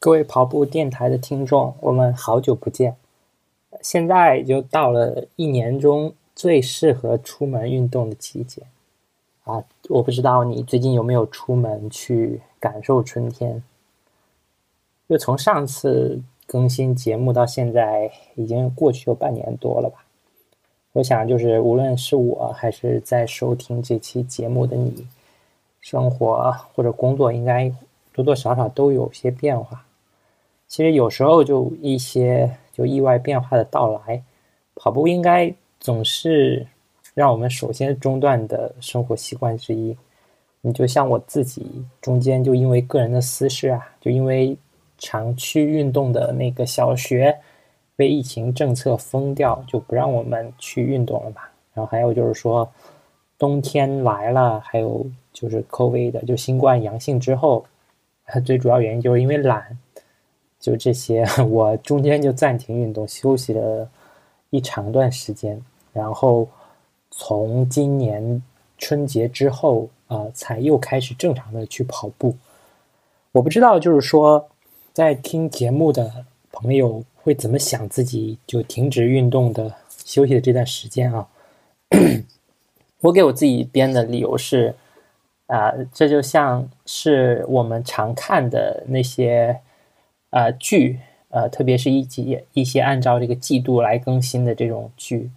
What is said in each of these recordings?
各位跑步电台的听众，我们好久不见。现在就到了一年中最适合出门运动的季节啊！我不知道你最近有没有出门去感受春天。就从上次更新节目到现在，已经过去有半年多了吧？我想，就是无论是我还是在收听这期节目的你，生活或者工作应该多多少少都有些变化。其实有时候就一些就意外变化的到来，跑步应该总是让我们首先中断的生活习惯之一。你就像我自己中间就因为个人的私事啊，就因为常去运动的那个小学被疫情政策封掉，就不让我们去运动了嘛。然后还有就是说冬天来了，还有就是 COVID 的就新冠阳性之后，最主要原因就是因为懒。就这些，我中间就暂停运动，休息了一长段时间，然后从今年春节之后啊，才又开始正常的去跑步。我不知道，就是说，在听节目的朋友会怎么想自己就停止运动的休息的这段时间啊？我给我自己编的理由是，啊，这就像是我们常看的那些。呃，剧，呃，特别是一集一些按照这个季度来更新的这种剧，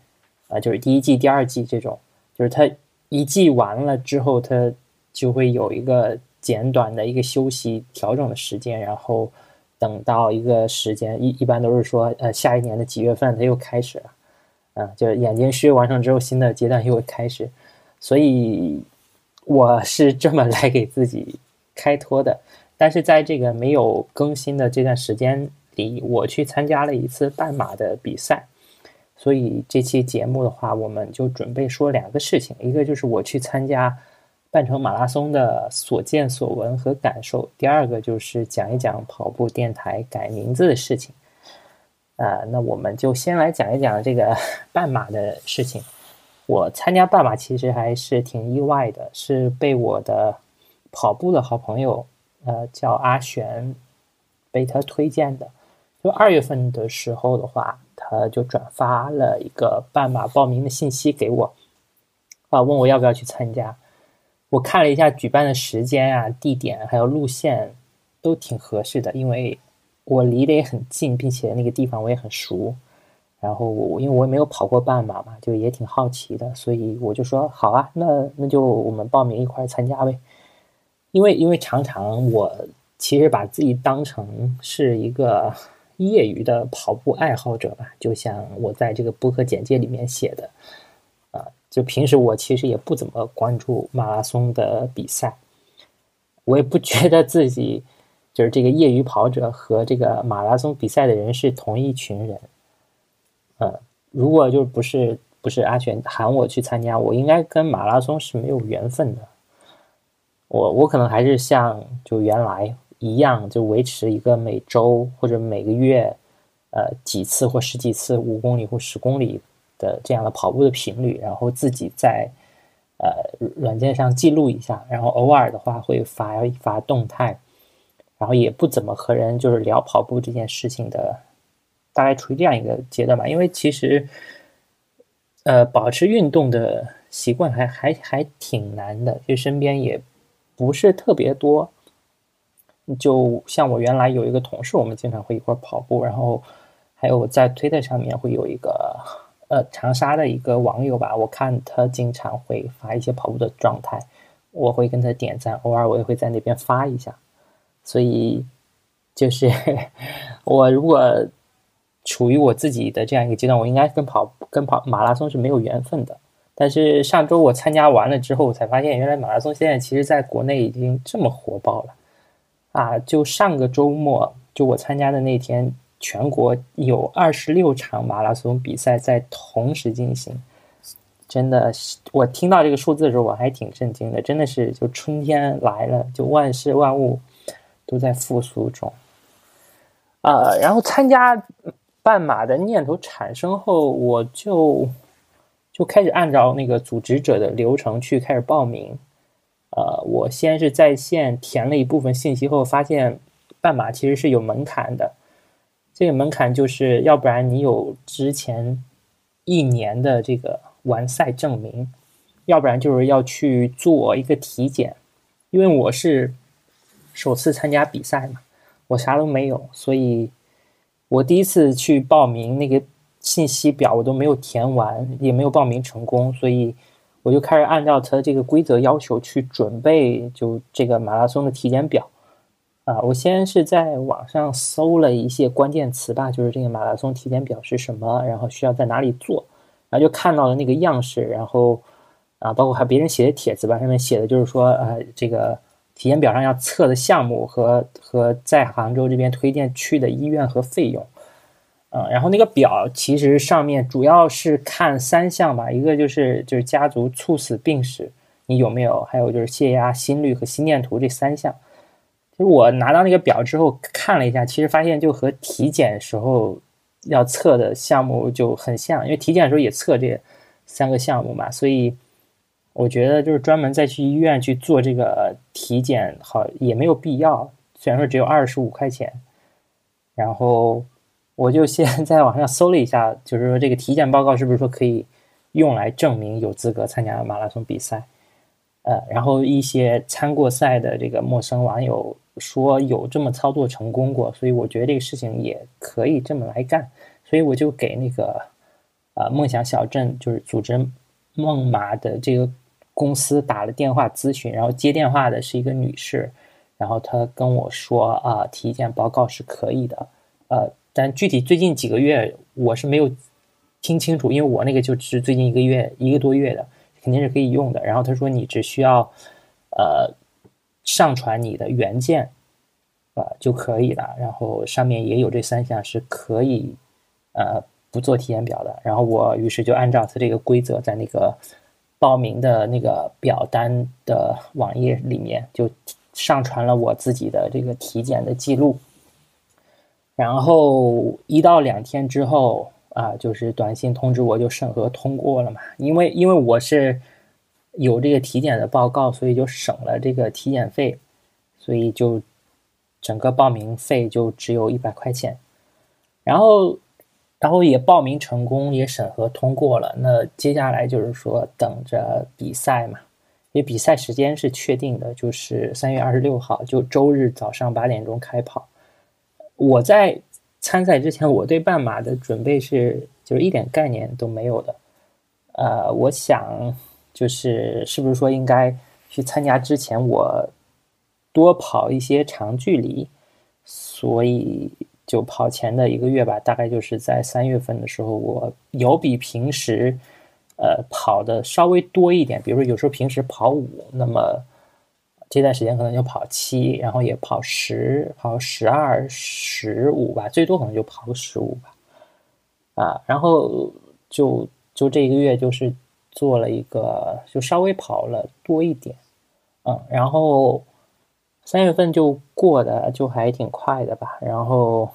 啊，就是第一季、第二季这种，就是它一季完了之后，它就会有一个简短的一个休息调整的时间，然后等到一个时间，一一般都是说，呃，下一年的几月份它又开始了，啊，就是眼睛虚完成之后，新的阶段又会开始，所以我是这么来给自己开脱的。但是在这个没有更新的这段时间里，我去参加了一次半马的比赛，所以这期节目的话，我们就准备说两个事情，一个就是我去参加半程马拉松的所见所闻和感受，第二个就是讲一讲跑步电台改名字的事情。呃，那我们就先来讲一讲这个 半马的事情。我参加半马其实还是挺意外的，是被我的跑步的好朋友。呃，叫阿璇，被他推荐的。就二月份的时候的话，他就转发了一个半马报名的信息给我，啊，问我要不要去参加。我看了一下举办的时间啊、地点还有路线，都挺合适的，因为我离得也很近，并且那个地方我也很熟。然后我因为我也没有跑过半马嘛，就也挺好奇的，所以我就说好啊，那那就我们报名一块参加呗。因为因为常常我其实把自己当成是一个业余的跑步爱好者吧，就像我在这个播客简介里面写的，啊，就平时我其实也不怎么关注马拉松的比赛，我也不觉得自己就是这个业余跑者和这个马拉松比赛的人是同一群人，呃，如果就不是不是阿璇喊我去参加，我应该跟马拉松是没有缘分的。我我可能还是像就原来一样，就维持一个每周或者每个月，呃几次或十几次五公里或十公里的这样的跑步的频率，然后自己在呃软件上记录一下，然后偶尔的话会发一发动态，然后也不怎么和人就是聊跑步这件事情的，大概处于这样一个阶段吧。因为其实，呃，保持运动的习惯还还还挺难的，就身边也。不是特别多，就像我原来有一个同事，我们经常会一块跑步，然后还有在推特上面会有一个呃长沙的一个网友吧，我看他经常会发一些跑步的状态，我会跟他点赞，偶尔我也会在那边发一下，所以就是 我如果处于我自己的这样一个阶段，我应该跟跑跟跑马拉松是没有缘分的。但是上周我参加完了之后，我才发现原来马拉松现在其实在国内已经这么火爆了，啊！就上个周末，就我参加的那天，全国有二十六场马拉松比赛在同时进行，真的，我听到这个数字的时候我还挺震惊的，真的是就春天来了，就万事万物都在复苏中，啊！然后参加半马的念头产生后，我就。就开始按照那个组织者的流程去开始报名，呃，我先是在线填了一部分信息后，发现半马其实是有门槛的，这个门槛就是要不然你有之前一年的这个完赛证明，要不然就是要去做一个体检。因为我是首次参加比赛嘛，我啥都没有，所以我第一次去报名那个信息表我都没有填完，也没有报名成功，所以我就开始按照他这个规则要求去准备，就这个马拉松的体检表啊。我先是在网上搜了一些关键词吧，就是这个马拉松体检表是什么，然后需要在哪里做，然后就看到了那个样式，然后。啊，包括还别人写的帖子吧，上面写的就是说，呃，这个体检表上要测的项目和和在杭州这边推荐去的医院和费用，嗯，然后那个表其实上面主要是看三项吧，一个就是就是家族猝死病史你有没有，还有就是血压、心率和心电图这三项。其实我拿到那个表之后看了一下，其实发现就和体检时候要测的项目就很像，因为体检的时候也测这三个项目嘛，所以。我觉得就是专门再去医院去做这个体检，好也没有必要。虽然说只有二十五块钱，然后我就先 在网上搜了一下，就是说这个体检报告是不是说可以用来证明有资格参加马拉松比赛？呃，然后一些参过赛的这个陌生网友说有这么操作成功过，所以我觉得这个事情也可以这么来干。所以我就给那个呃梦想小镇就是组织梦马的这个。公司打了电话咨询，然后接电话的是一个女士，然后她跟我说啊，体检报告是可以的，呃，但具体最近几个月我是没有听清楚，因为我那个就是最近一个月一个多月的，肯定是可以用的。然后他说你只需要呃上传你的原件呃就可以了，然后上面也有这三项是可以呃不做体检表的。然后我于是就按照他这个规则在那个。报名的那个表单的网页里面就上传了我自己的这个体检的记录，然后一到两天之后啊，就是短信通知我就审核通过了嘛。因为因为我是有这个体检的报告，所以就省了这个体检费，所以就整个报名费就只有一百块钱，然后。然后也报名成功，也审核通过了。那接下来就是说等着比赛嘛，因为比赛时间是确定的，就是三月二十六号，就周日早上八点钟开跑。我在参赛之前，我对半马的准备是就是一点概念都没有的。呃，我想就是是不是说应该去参加之前，我多跑一些长距离，所以。就跑前的一个月吧，大概就是在三月份的时候，我有比平时，呃，跑的稍微多一点。比如说，有时候平时跑五，那么这段时间可能就跑七，然后也跑十，跑十二、十五吧，最多可能就跑个十五吧。啊，然后就就这一个月就是做了一个，就稍微跑了多一点，嗯，然后三月份就过的就还挺快的吧，然后。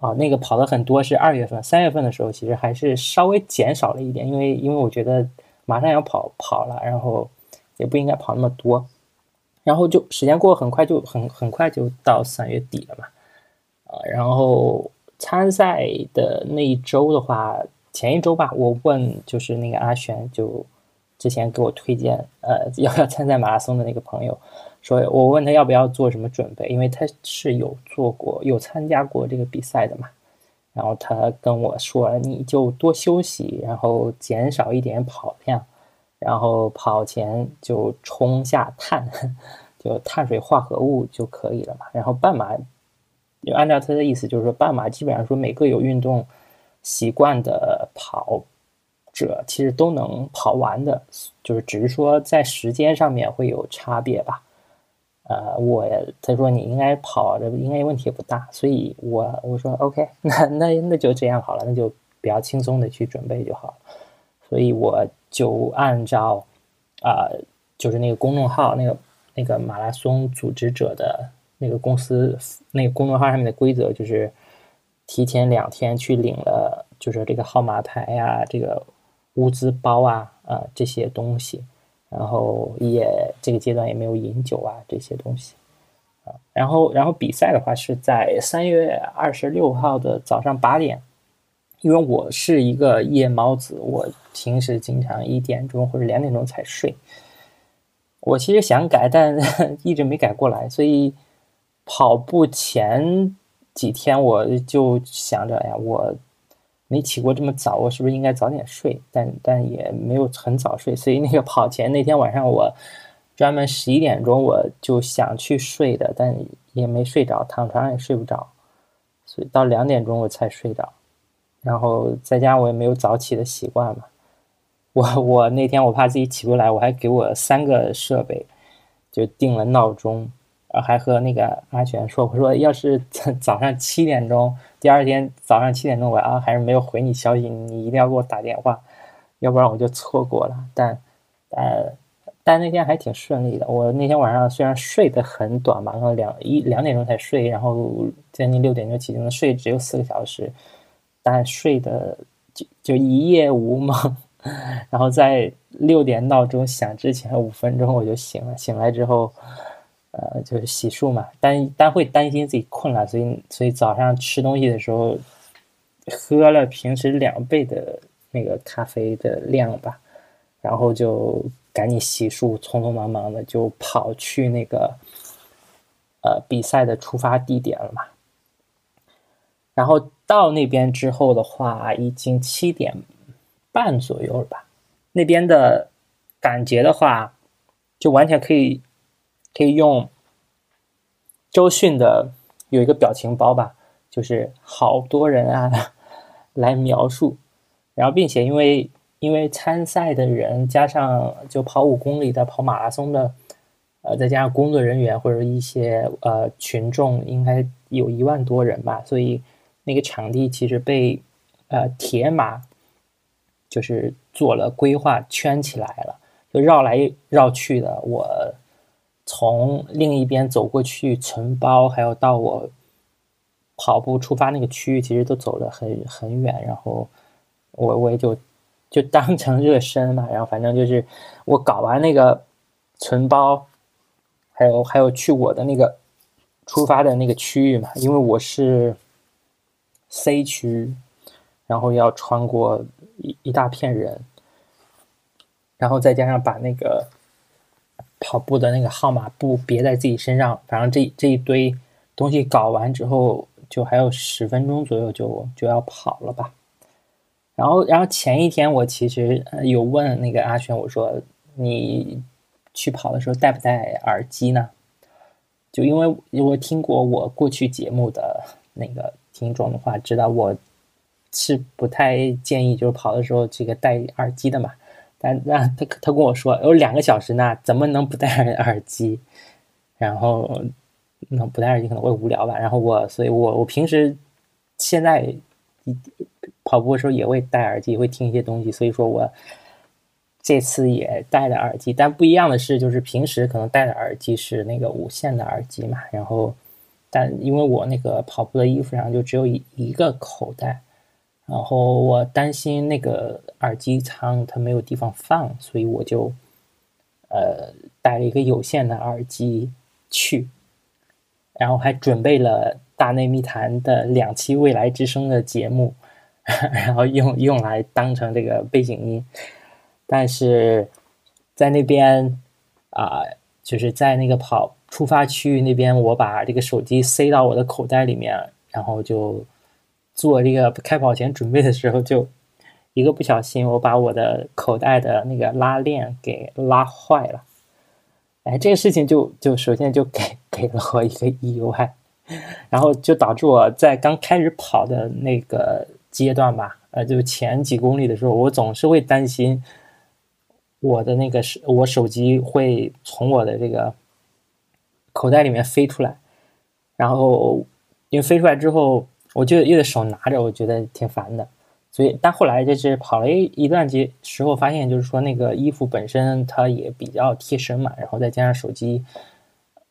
啊，那个跑的很多是二月份、三月份的时候，其实还是稍微减少了一点，因为因为我觉得马上要跑跑了，然后也不应该跑那么多，然后就时间过很快，就很很快就到三月底了嘛，啊，然后参赛的那一周的话，前一周吧，我问就是那个阿璇，就之前给我推荐呃 要不要参赛马拉松的那个朋友。说，我问他要不要做什么准备，因为他是有做过、有参加过这个比赛的嘛。然后他跟我说，你就多休息，然后减少一点跑量，然后跑前就冲下碳，就碳水化合物就可以了嘛。然后半马，就按照他的意思，就是说半马基本上说每个有运动习惯的跑者，其实都能跑完的，就是只是说在时间上面会有差别吧。呃，我他说你应该跑着应该问题也不大，所以我我说 OK，那那那就这样好了，那就比较轻松的去准备就好了。所以我就按照啊，就是那个公众号那个那个马拉松组织者的那个公司那个公众号上面的规则，就是提前两天去领了，就是这个号码牌呀，这个物资包啊啊这些东西。然后也这个阶段也没有饮酒啊这些东西，啊。然后然后比赛的话是在三月二十六号的早上八点，因为我是一个夜猫子，我平时经常一点钟或者两点钟才睡。我其实想改，但 一直没改过来，所以跑步前几天我就想着，哎呀，我没起过这么早，我是不是应该早点睡？但但也没有很早睡，所以那个跑前那天晚上，我专门十一点钟我就想去睡的，但也没睡着，躺床上也睡不着，所以到两点钟我才睡着，然后在家我也没有早起的习惯嘛。我我那天我怕自己起不来，我还给我三个设备就定了闹钟，然后还和那个阿全说，我说要是 早上七点钟，第二天早上七点钟我啊还是没有回你消息，你一定要给我打电话，要不然我就错过了。但但但那天还挺顺利的，我那天晚上虽然睡得很短吧，然后两一两点钟才睡，然后将近六点就起床，睡只有四个小时，但睡的就就一夜无梦。然后在六点闹钟响之前五分钟我就醒了，醒来之后，呃，就是洗漱嘛，但但会担心自己困了，所以所以早上吃东西的时候喝了平时两倍的那个咖啡的量吧，然后就赶紧洗漱，匆匆忙忙的就跑去那个呃比赛的出发地点了嘛。然后到那边之后的话，已经七点。半左右了吧，那边的感觉的话，就完全可以可以用周迅的有一个表情包吧，就是好多人啊来描述。然后，并且因为因为参赛的人加上就跑五公里的、跑马拉松的，呃，再加上工作人员或者一些呃群众，应该有一万多人吧，所以那个场地其实被呃铁马。就是做了规划，圈起来了，就绕来绕去的。我从另一边走过去存包，还有到我跑步出发那个区域，其实都走了很很远。然后我我也就就当成热身嘛。然后反正就是我搞完那个存包，还有还有去我的那个出发的那个区域嘛，因为我是 C 区，然后要穿过。一一大片人，然后再加上把那个跑步的那个号码布别在自己身上，反正这这一堆东西搞完之后，就还有十分钟左右就就要跑了吧。然后，然后前一天我其实有问那个阿轩，我说你去跑的时候带不带耳机呢？就因为我听过我过去节目的那个听众的话，知道我。是不太建议，就是跑的时候这个戴耳机的嘛。但那他他跟我说有两个小时呢，怎么能不戴耳 机？然后那不戴耳机可能会无聊吧。然后我，所以我我平时现在跑步的时候也会戴耳机，会听一些东西。所以说我这次也戴了耳机，但不一样的是，就是平时可能戴的耳机是那个无线的耳机嘛。然后，但因为我那个跑步的衣服上就只有一一个口袋。然后我担心那个耳机仓它没有地方放，所以我就呃带了一个有线的耳机去，然后还准备了《大内密谈》的两期《未来之声》的节目，然后用用来当成这个背景音。但是在那边啊，就是在那个跑出发区域那边，我把这个手机塞到我的口袋里面，然后就。做这个开跑前准备的时候，就一个不小心，我把我的口袋的那个拉链给拉坏了。哎，这个事情就就首先就给给了我一个意外，然后就导致我在刚开始跑的那个阶段吧，呃，就前几公里的时候，我总是会担心我的那个手我手机会从我的这个口袋里面飞出来，然后因为飞出来之后。我就又得手拿着，我觉得挺烦的，所以但后来就是跑了一一段节时候，发现就是说那个衣服本身它也比较贴身嘛，然后再加上手机，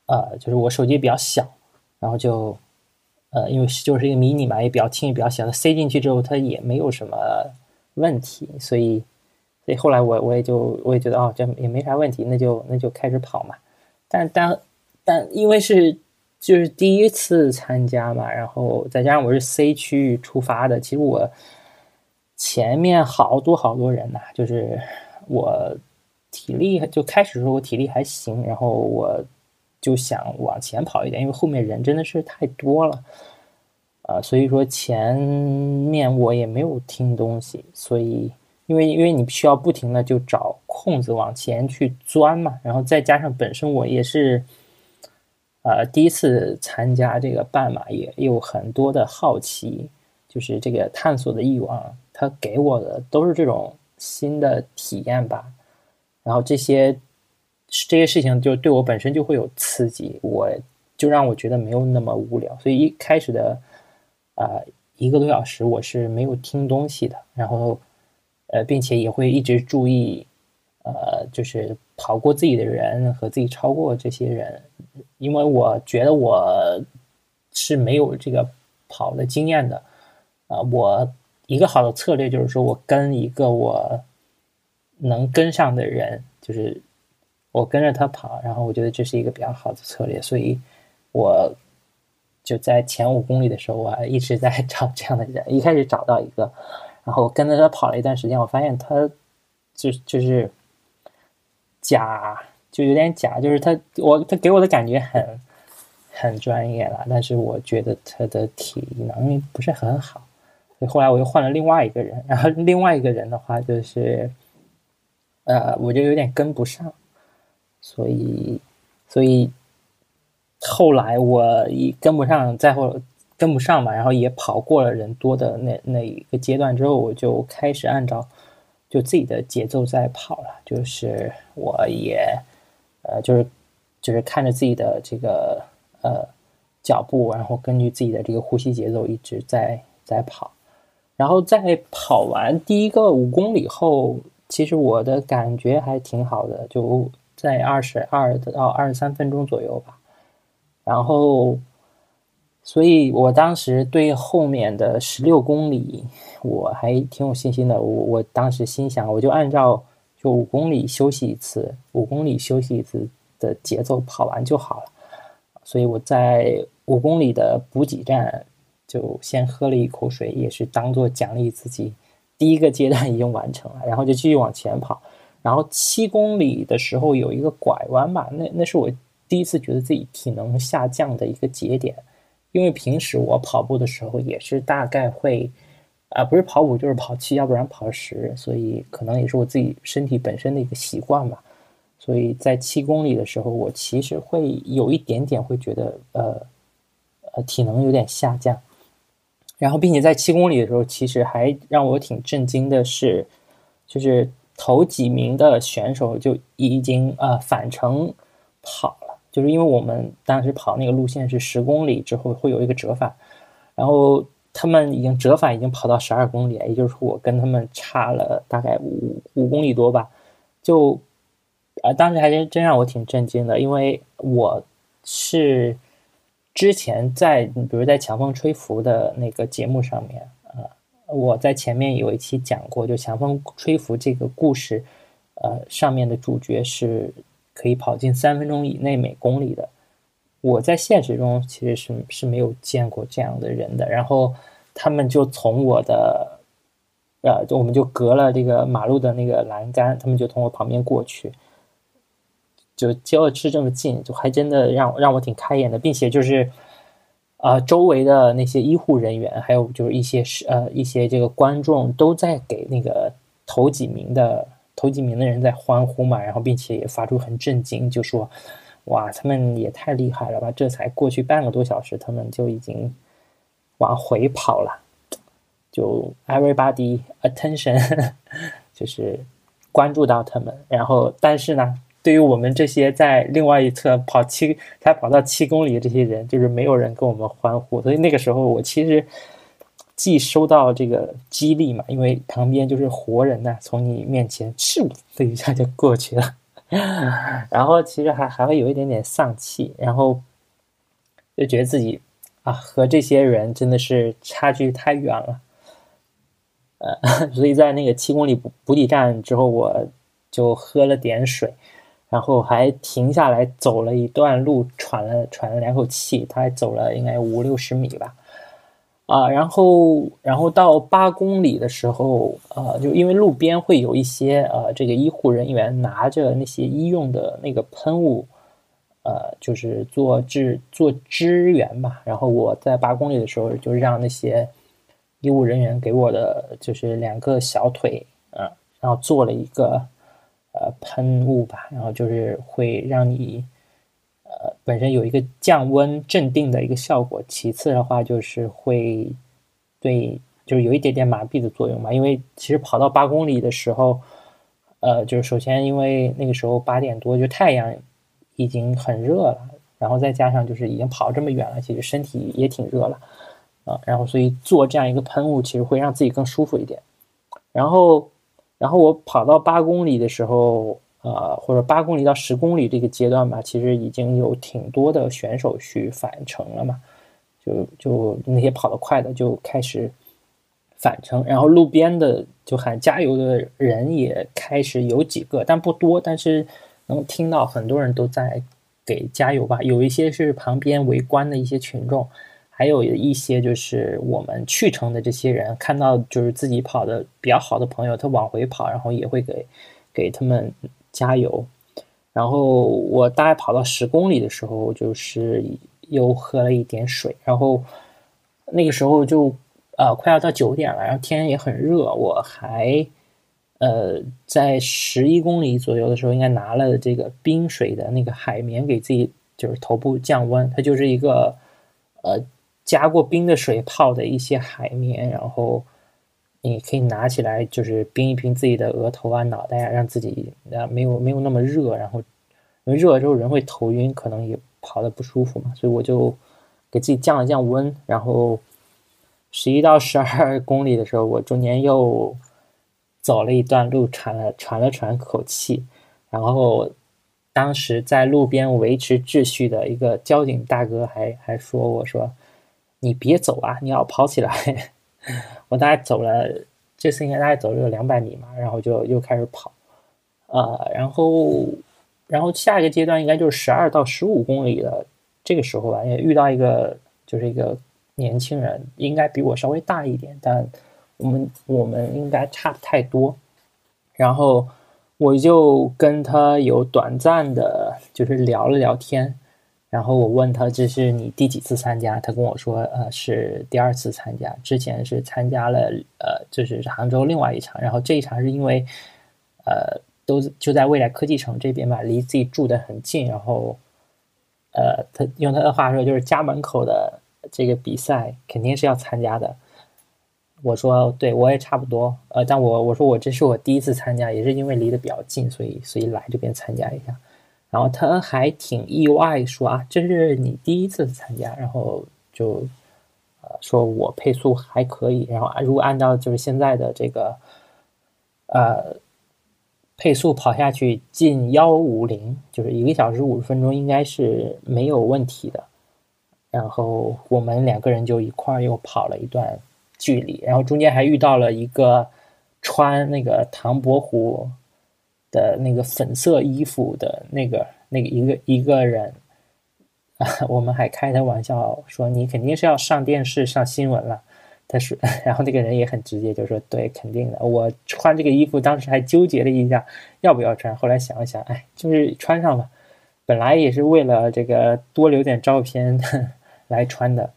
呃，就是我手机比较小，然后就呃，因为就是一个迷你嘛，也比较轻，也比较小，塞进去之后它也没有什么问题，所以所以后来我我也就我也觉得哦，这也没啥问题，那就那就开始跑嘛，但但但因为是。就是第一次参加嘛，然后再加上我是 C 区域出发的，其实我前面好多好多人呐，就是我体力就开始时候我体力还行，然后我就想往前跑一点，因为后面人真的是太多了，啊，所以说前面我也没有听东西，所以因为因为你需要不停的就找空子往前去钻嘛，然后再加上本身我也是。呃，第一次参加这个半马也有很多的好奇，就是这个探索的欲望，他给我的都是这种新的体验吧。然后这些这些事情就对我本身就会有刺激，我就让我觉得没有那么无聊。所以一开始的呃一个多小时我是没有听东西的，然后呃，并且也会一直注意呃，就是跑过自己的人和自己超过这些人。因为我觉得我是没有这个跑的经验的，啊，我一个好的策略就是说我跟一个我能跟上的人，就是我跟着他跑，然后我觉得这是一个比较好的策略，所以我就在前五公里的时候，我还一直在找这样的人，一开始找到一个，然后跟着他跑了一段时间，我发现他就就是假。就有点假，就是他，我他给我的感觉很很专业了，但是我觉得他的体能不是很好，所以后来我又换了另外一个人，然后另外一个人的话就是，呃，我就有点跟不上，所以所以后来我一跟不上，再后跟不上嘛，然后也跑过了人多的那那一个阶段之后，我就开始按照就自己的节奏在跑了，就是我也。呃，就是就是看着自己的这个呃脚步，然后根据自己的这个呼吸节奏一直在在跑，然后在跑完第一个五公里后，其实我的感觉还挺好的，就在二十二到二十三分钟左右吧。然后，所以我当时对后面的十六公里我还挺有信心的。我我当时心想，我就按照。就五公里休息一次，五公里休息一次的节奏跑完就好了。所以我在五公里的补给站就先喝了一口水，也是当做奖励自己。第一个阶段已经完成了，然后就继续往前跑。然后七公里的时候有一个拐弯吧，那那是我第一次觉得自己体能下降的一个节点，因为平时我跑步的时候也是大概会。啊，不是跑五就是跑七，要不然跑十，所以可能也是我自己身体本身的一个习惯吧。所以在七公里的时候，我其实会有一点点会觉得，呃，呃，体能有点下降。然后，并且在七公里的时候，其实还让我挺震惊的是，就是头几名的选手就已经呃返程跑了，就是因为我们当时跑那个路线是十公里之后会有一个折返，然后。他们已经折返，已经跑到十二公里，也就是说我跟他们差了大概五五公里多吧。就，啊，当时还真真让我挺震惊的，因为我是之前在比如在强风吹拂的那个节目上面，啊，我在前面有一期讲过，就强风吹拂这个故事，呃，上面的主角是可以跑进三分钟以内每公里的。我在现实中其实是是没有见过这样的人的，然后他们就从我的，呃，就我们就隔了这个马路的那个栏杆，他们就从我旁边过去，就离我是这么近，就还真的让让我挺开眼的，并且就是，啊，周围的那些医护人员，还有就是一些是呃一些这个观众都在给那个头几名的头几名的人在欢呼嘛，然后并且也发出很震惊，就说。哇，他们也太厉害了吧！这才过去半个多小时，他们就已经往回跑了。就 everybody attention，就是关注到他们。然后，但是呢，对于我们这些在另外一侧跑七才跑到七公里的这些人，就是没有人跟我们欢呼。所以那个时候，我其实既收到这个激励嘛，因为旁边就是活人呐，从你面前咻的一下就过去了。然后其实还还会有一点点丧气，然后就觉得自己啊和这些人真的是差距太远了，呃，所以在那个七公里补补给站之后，我就喝了点水，然后还停下来走了一段路，喘了喘了两口气。他还走了应该五六十米吧，啊，然后然后到八公里的时候，呃，就因为路边会有一些呃这个医护人员拿着那些医用的那个喷雾，呃，就是做支做支援吧。然后我在八公里的时候，就让那些医务人员给我的就是两个小腿，啊，然后做了一个。呃，喷雾吧，然后就是会让你，呃，本身有一个降温镇定的一个效果。其次的话，就是会对，就是有一点点麻痹的作用嘛。因为其实跑到八公里的时候，呃，就是首先因为那个时候八点多，就太阳已经很热了，然后再加上就是已经跑这么远了，其实身体也挺热了啊。然后所以做这样一个喷雾，其实会让自己更舒服一点。然后。然后我跑到八公里的时候，呃，或者八公里到十公里这个阶段吧，其实已经有挺多的选手去返程了嘛，就就那些跑得快的就开始返程，然后路边的就喊加油的人也开始有几个，但不多，但是能听到很多人都在给加油吧，有一些是旁边围观的一些群众。还有一些就是我们去程的这些人看到就是自己跑的比较好的朋友，他往回跑，然后也会给给他们加油。然后我大概跑到十公里的时候，就是又喝了一点水。然后那个时候就呃快要到九点了，然后天也很热。我还呃在十一公里左右的时候，应该拿了这个冰水的那个海绵给自己就是头部降温。它就是一个呃。加过冰的水泡的一些海绵，然后你可以拿起来，就是冰一冰自己的额头啊、脑袋啊，让自己啊没有没有那么热。然后因为热了之后人会头晕，可能也跑的不舒服嘛，所以我就给自己降了降温。然后十一到十二公里的时候，我中间又走了一段路，喘了喘了喘口气。然后当时在路边维持秩序的一个交警大哥还还说我说。你别走啊！你要跑起来。我大概走了，这次应该大概走了有两百米嘛，然后就又开始跑。呃，然后，然后下一个阶段应该就是十二到十五公里的这个时候吧，也遇到一个就是一个年轻人，应该比我稍微大一点，但我们我们应该差不太多。然后我就跟他有短暂的，就是聊了聊天。然后我问他这是你第几次参加？他跟我说，呃，是第二次参加。之前是参加了，呃，就是杭州另外一场。然后这一场是因为，呃，都就在未来科技城这边吧，离自己住的很近。然后，呃，他用他的话说，就是家门口的这个比赛肯定是要参加的。我说，对我也差不多。呃，但我我说我这是我第一次参加，也是因为离得比较近，所以所以来这边参加一下。然后他还挺意外，说啊，这是你第一次参加，然后就，呃，说我配速还可以，然后如果按照就是现在的这个，呃，配速跑下去近幺五零，就是一个小时五十分钟，应该是没有问题的。然后我们两个人就一块儿又跑了一段距离，然后中间还遇到了一个穿那个唐伯虎。的那个粉色衣服的那个那个一个一个人啊，我们还开他玩笑说你肯定是要上电视上新闻了。他说，然后那个人也很直接，就说对，肯定的。我穿这个衣服当时还纠结了一下要不要穿，后来想了想，哎，就是穿上吧。本来也是为了这个多留点照片 来穿的。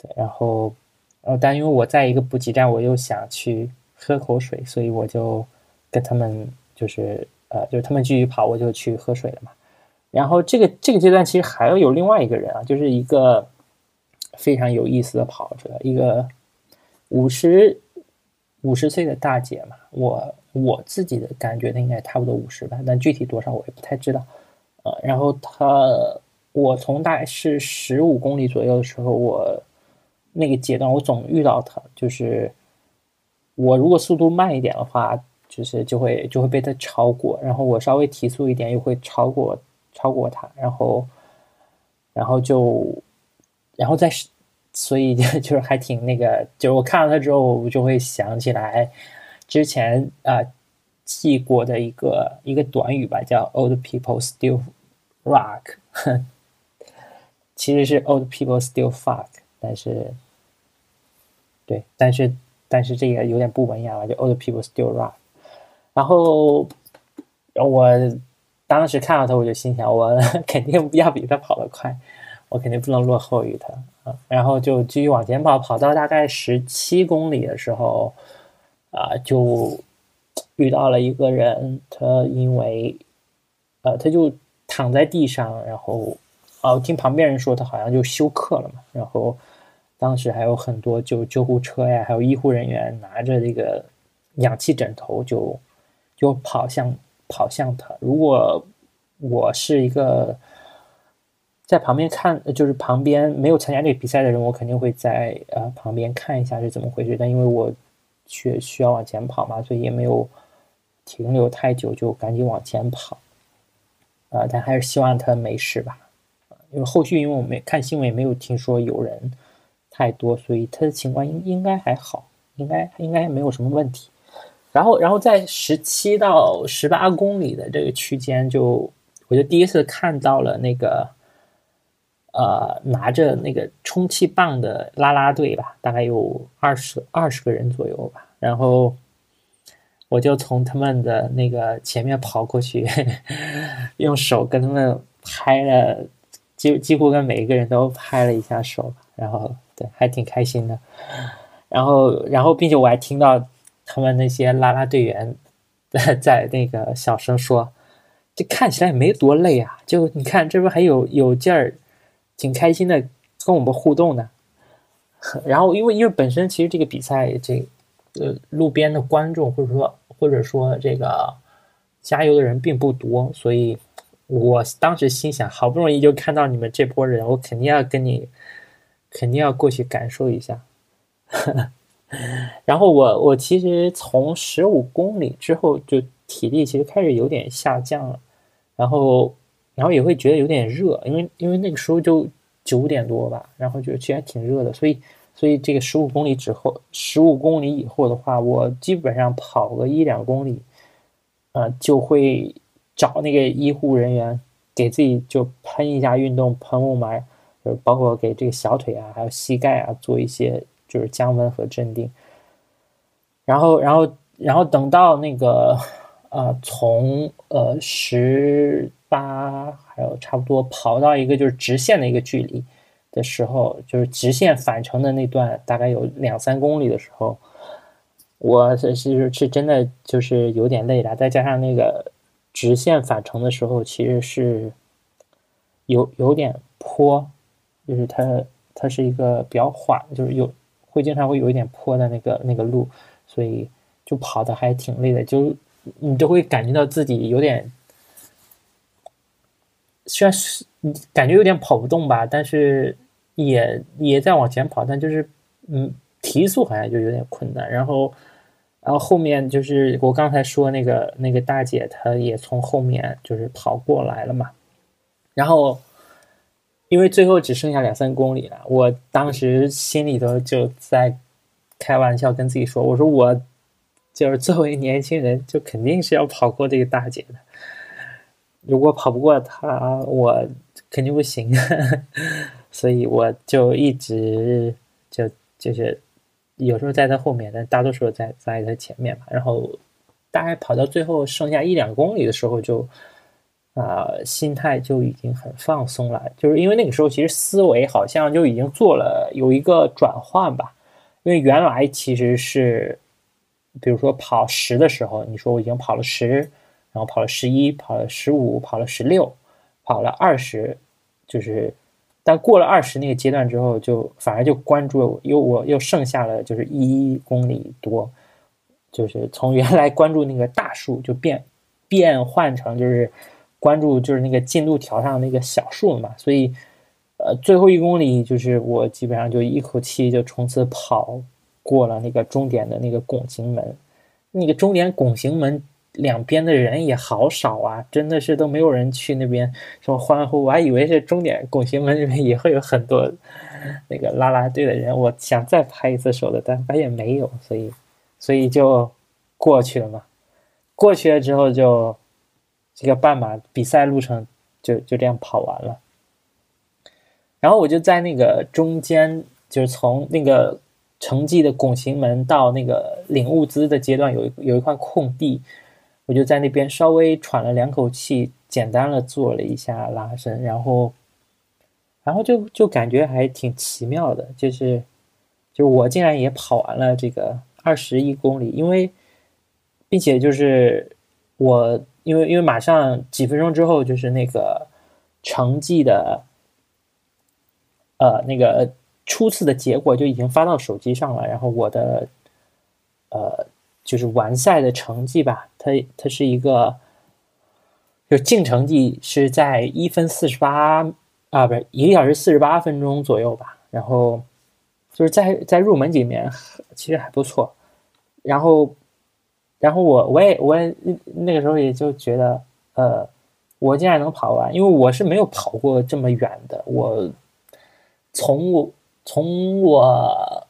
对，然后呃，但因为我在一个补给站，我又想去喝口水，所以我就跟他们。就是呃，就是他们继续跑，我就去喝水了嘛。然后这个这个阶段其实还要有另外一个人啊，就是一个非常有意思的跑者，一个五十五十岁的大姐嘛。我我自己的感觉，她应该差不多五十吧，但具体多少我也不太知道。呃，然后她，我从大概是十五公里左右的时候，我那个阶段我总遇到她，就是我如果速度慢一点的话。就是就会就会被他超过，然后我稍微提速一点又会超过超过他，然后然后就然后再所以就就是还挺那个，就是我看到他之后，我就会想起来之前啊记过的一个一个短语吧，叫 “old people still rock”，其实是 “old people still fuck”，但是，对，但是但是这个有点不文雅了，就 “old people still rock”。然后我当时看到他，我就心想，我 肯定要比他跑得快，我肯定不能落后于他啊。然后就继续往前跑，跑到大概十七公里的时候，啊，就。遇到了一个人，他因为，呃，他就躺在地上，然后，哦，听旁边人说他好像就休克了嘛。然后，当时还有很多就救护车呀，还有医护人员拿着这个氧气枕头就就跑向跑向他。如果我是一个在旁边看，就是旁边没有参加这个比赛的人，我肯定会在呃旁边看一下是怎么回事。但因为我却需要往前跑嘛，所以也没有。停留太久就赶紧往前跑，啊！但还是希望他没事吧，因为后续因为我没看新闻也没有听说有人太多，所以他的情况应应该还好，应该应该没有什么问题。然后，然后在十七到十八公里的这个区间，就我就第一次看到了那个，呃，拿着那个充气棒的啦啦队吧，大概有二十二十个人左右吧，然后。我就从他们的那个前面跑过去，用手跟他们拍了，几几乎跟每一个人都拍了一下手，然后对，还挺开心的。然后，然后，并且我还听到他们那些啦啦队员 在那个小声说：“这看起来也没多累啊，就你看这不还有有劲儿，挺开心的，跟我们互动呢。”然后，因为因为本身其实这个比赛这呃路边的观众或者说。或者说这个加油的人并不多，所以我当时心想，好不容易就看到你们这波人，我肯定要跟你，肯定要过去感受一下。然后我我其实从十五公里之后，就体力其实开始有点下降了，然后然后也会觉得有点热，因为因为那个时候就九点多吧，然后就其实还挺热的，所以。所以这个十五公里之后，十五公里以后的话，我基本上跑个一两公里，呃，就会找那个医护人员给自己就喷一下运动喷雾嘛，就是包括给这个小腿啊，还有膝盖啊做一些就是降温和镇定。然后，然后，然后等到那个呃，从呃十八还有差不多跑到一个就是直线的一个距离。的时候，就是直线返程的那段，大概有两三公里的时候，我是是是真的就是有点累了。再加上那个直线返程的时候，其实是有有点坡，就是它它是一个比较缓，就是有会经常会有一点坡的那个那个路，所以就跑的还挺累的，就你就会感觉到自己有点，虽然是感觉有点跑不动吧，但是。也也在往前跑，但就是嗯，提速好像就有点困难。然后，然后后面就是我刚才说那个那个大姐，她也从后面就是跑过来了嘛。然后，因为最后只剩下两三公里了，我当时心里头就在开玩笑跟自己说：“我说我就是作为年轻人，就肯定是要跑过这个大姐的。如果跑不过她，我肯定不行。”所以我就一直就就是有时候在她后面，但大多数在在她前面嘛。然后大概跑到最后剩下一两公里的时候，就啊心态就已经很放松了。就是因为那个时候其实思维好像就已经做了有一个转换吧。因为原来其实是比如说跑十的时候，你说我已经跑了十，然后跑了十一，跑了十五，跑了十六，跑了二十，就是。但过了二十那个阶段之后，就反而就关注了又我又剩下了就是一公里多，就是从原来关注那个大数就变变换成就是关注就是那个进度条上那个小数嘛。所以，呃，最后一公里就是我基本上就一口气就冲刺跑过了那个终点的那个拱形门，那个终点拱形门。两边的人也好少啊，真的是都没有人去那边说欢呼。我还以为是终点拱形门那边也会有很多那个拉拉队的人，我想再拍一次手的，但发现没有，所以所以就过去了嘛。过去了之后就这个半马比赛路程就就这样跑完了。然后我就在那个中间，就是从那个城际的拱形门到那个领物资的阶段，有一有一块空地，我就在那边稍微喘了两口气，简单的做了一下拉伸，然后，然后就就感觉还挺奇妙的，就是，就我竟然也跑完了这个二十一公里，因为，并且就是我因为因为马上几分钟之后就是那个成绩的。呃，那个初次的结果就已经发到手机上了，然后我的呃，就是完赛的成绩吧，它它是一个，就净成绩是在一分四十八啊，不是一个小时四十八分钟左右吧，然后就是在在入门级里面 其实还不错，然后然后我我也我也那个时候也就觉得，呃，我竟然能跑完，因为我是没有跑过这么远的，我。从我从我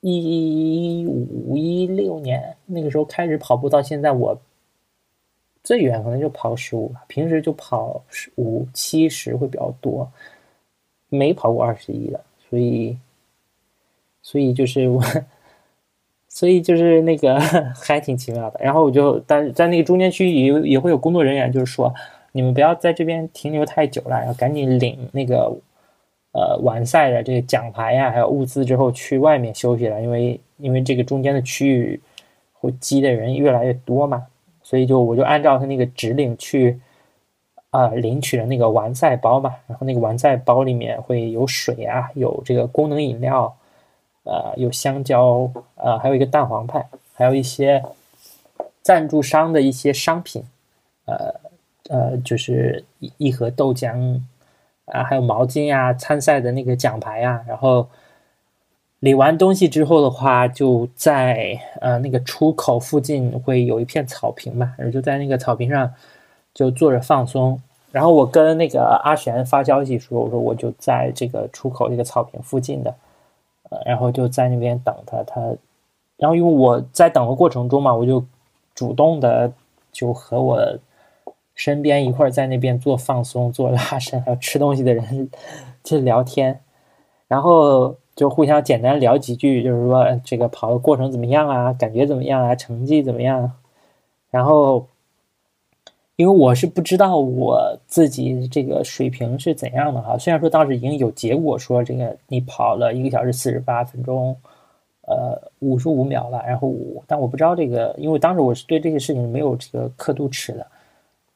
一五一六年那个时候开始跑步到现在，我最远可能就跑十五吧。平时就跑十五七十会比较多，没跑过二十一的。所以，所以就是我，所以就是那个 还挺奇妙的。然后我就但在那个中间区域也也会有工作人员，就是说你们不要在这边停留太久了，要赶紧领那个。呃，完赛的这个奖牌呀，还有物资之后去外面休息了，因为因为这个中间的区域会积的人越来越多嘛，所以就我就按照他那个指令去啊领取了那个完赛包嘛，然后那个完赛包里面会有水啊，有这个功能饮料，呃，有香蕉，呃，还有一个蛋黄派，还有一些赞助商的一些商品，呃呃，就是一一盒豆浆。啊，还有毛巾呀，参赛的那个奖牌呀，然后领完东西之后的话，就在呃那个出口附近会有一片草坪嘛，就在那个草坪上就坐着放松。然后我跟那个阿璇发消息说，我说我就在这个出口这个草坪附近的，呃，然后就在那边等他。他，然后因为我在等的过程中嘛，我就主动的就和我。身边一块在那边做放松、做拉伸，还有吃东西的人 去聊天，然后就互相简单聊几句，就是说这个跑的过程怎么样啊，感觉怎么样啊，成绩怎么样？然后，因为我是不知道我自己这个水平是怎样的哈，虽然说当时已经有结果说这个你跑了一个小时四十八分钟，呃，五十五秒了，然后我，但我不知道这个，因为当时我是对这些事情没有这个刻度尺的。